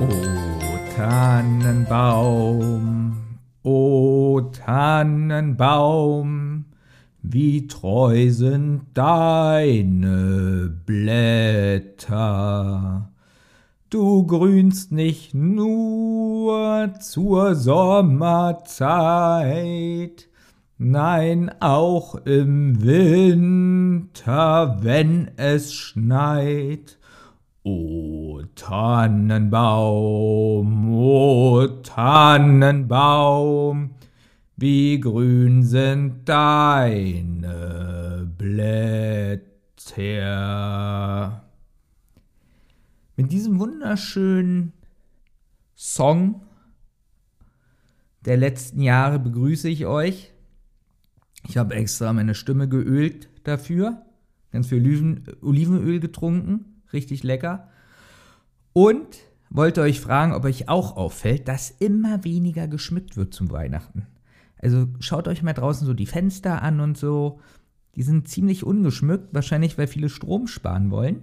O Tannenbaum, o Tannenbaum, wie treu sind deine Blätter. Du grünst nicht nur zur Sommerzeit, nein auch im Winter, wenn es schneit. O Tannenbaum, o Tannenbaum, wie grün sind deine Blätter. Mit diesem wunderschönen Song der letzten Jahre begrüße ich euch. Ich habe extra meine Stimme geölt dafür, ganz viel Oliven, Olivenöl getrunken richtig lecker. Und wollte euch fragen, ob euch auch auffällt, dass immer weniger geschmückt wird zum Weihnachten. Also schaut euch mal draußen so die Fenster an und so. Die sind ziemlich ungeschmückt, wahrscheinlich weil viele Strom sparen wollen.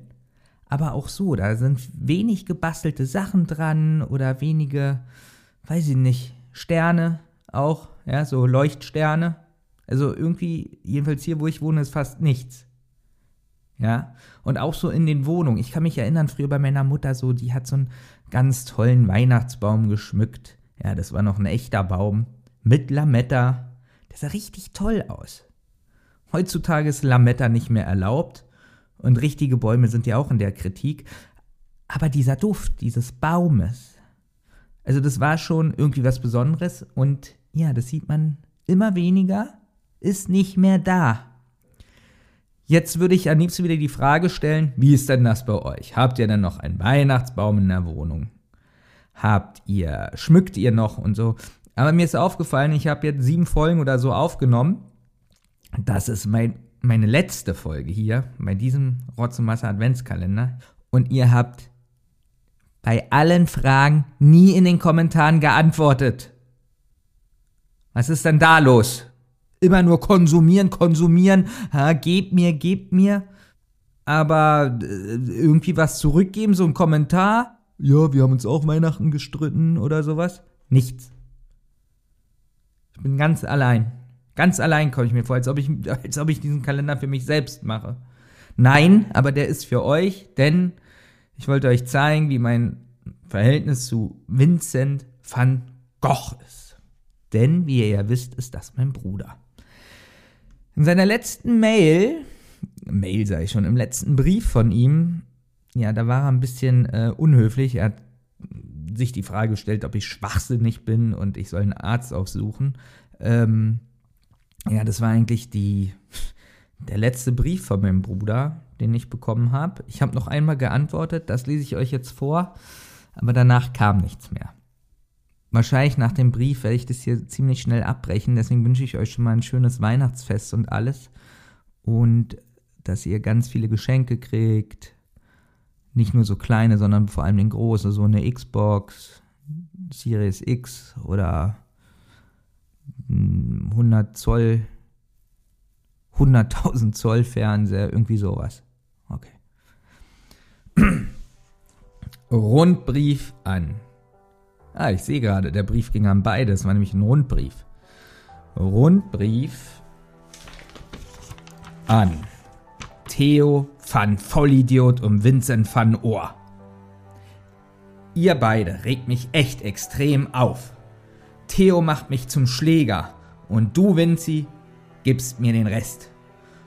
Aber auch so, da sind wenig gebastelte Sachen dran oder wenige, weiß ich nicht, Sterne auch, ja, so Leuchtsterne. Also irgendwie, jedenfalls hier, wo ich wohne, ist fast nichts. Ja, und auch so in den Wohnungen. Ich kann mich erinnern, früher bei meiner Mutter so, die hat so einen ganz tollen Weihnachtsbaum geschmückt. Ja, das war noch ein echter Baum mit Lametta. Der sah richtig toll aus. Heutzutage ist Lametta nicht mehr erlaubt und richtige Bäume sind ja auch in der Kritik. Aber dieser Duft dieses Baumes, also das war schon irgendwie was Besonderes und ja, das sieht man immer weniger, ist nicht mehr da. Jetzt würde ich am liebsten wieder die Frage stellen, wie ist denn das bei euch? Habt ihr denn noch einen Weihnachtsbaum in der Wohnung? Habt ihr, schmückt ihr noch und so? Aber mir ist aufgefallen, ich habe jetzt sieben Folgen oder so aufgenommen. Das ist mein, meine letzte Folge hier bei diesem Rotzenmasse Adventskalender. Und ihr habt bei allen Fragen nie in den Kommentaren geantwortet. Was ist denn da los? Immer nur konsumieren, konsumieren, ha, gebt mir, gebt mir. Aber äh, irgendwie was zurückgeben, so ein Kommentar. Ja, wir haben uns auch Weihnachten gestritten oder sowas. Nichts. Ich bin ganz allein. Ganz allein komme ich mir vor, als ob ich, als ob ich diesen Kalender für mich selbst mache. Nein, aber der ist für euch, denn ich wollte euch zeigen, wie mein Verhältnis zu Vincent van Gogh ist. Denn, wie ihr ja wisst, ist das mein Bruder. In seiner letzten Mail, Mail sei ich schon, im letzten Brief von ihm, ja, da war er ein bisschen äh, unhöflich. Er hat sich die Frage gestellt, ob ich schwachsinnig bin und ich soll einen Arzt aufsuchen. Ähm, ja, das war eigentlich die, der letzte Brief von meinem Bruder, den ich bekommen habe. Ich habe noch einmal geantwortet, das lese ich euch jetzt vor, aber danach kam nichts mehr. Wahrscheinlich nach dem Brief werde ich das hier ziemlich schnell abbrechen. Deswegen wünsche ich euch schon mal ein schönes Weihnachtsfest und alles. Und dass ihr ganz viele Geschenke kriegt. Nicht nur so kleine, sondern vor allem den großen. So eine Xbox, Series X oder 100 Zoll, 100.000 Zoll Fernseher, irgendwie sowas. Okay. Rundbrief an Ah, ich sehe gerade, der Brief ging an beide. Das war nämlich ein Rundbrief. Rundbrief an Theo van Vollidiot und Vincent van Ohr. Ihr beide regt mich echt extrem auf. Theo macht mich zum Schläger und du, Vinci, gibst mir den Rest.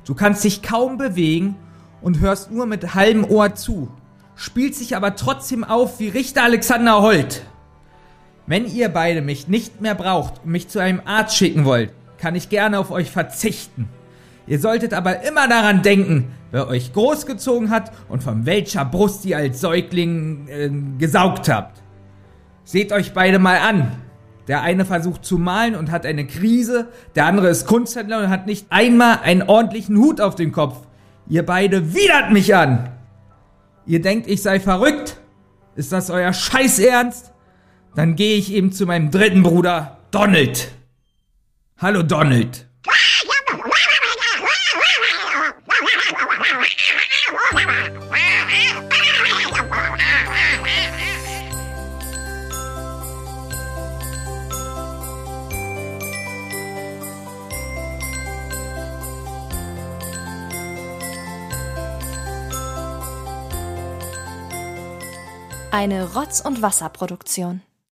Du kannst dich kaum bewegen und hörst nur mit halbem Ohr zu, spielst dich aber trotzdem auf wie Richter Alexander Holt. Wenn ihr beide mich nicht mehr braucht und mich zu einem Arzt schicken wollt, kann ich gerne auf euch verzichten. Ihr solltet aber immer daran denken, wer euch großgezogen hat und von welcher Brust ihr als Säugling äh, gesaugt habt. Seht euch beide mal an. Der eine versucht zu malen und hat eine Krise, der andere ist Kunsthändler und hat nicht einmal einen ordentlichen Hut auf dem Kopf. Ihr beide widert mich an. Ihr denkt, ich sei verrückt? Ist das euer Scheißernst? Dann gehe ich eben zu meinem dritten Bruder, Donald. Hallo, Donald. Eine Rotz- und Wasserproduktion.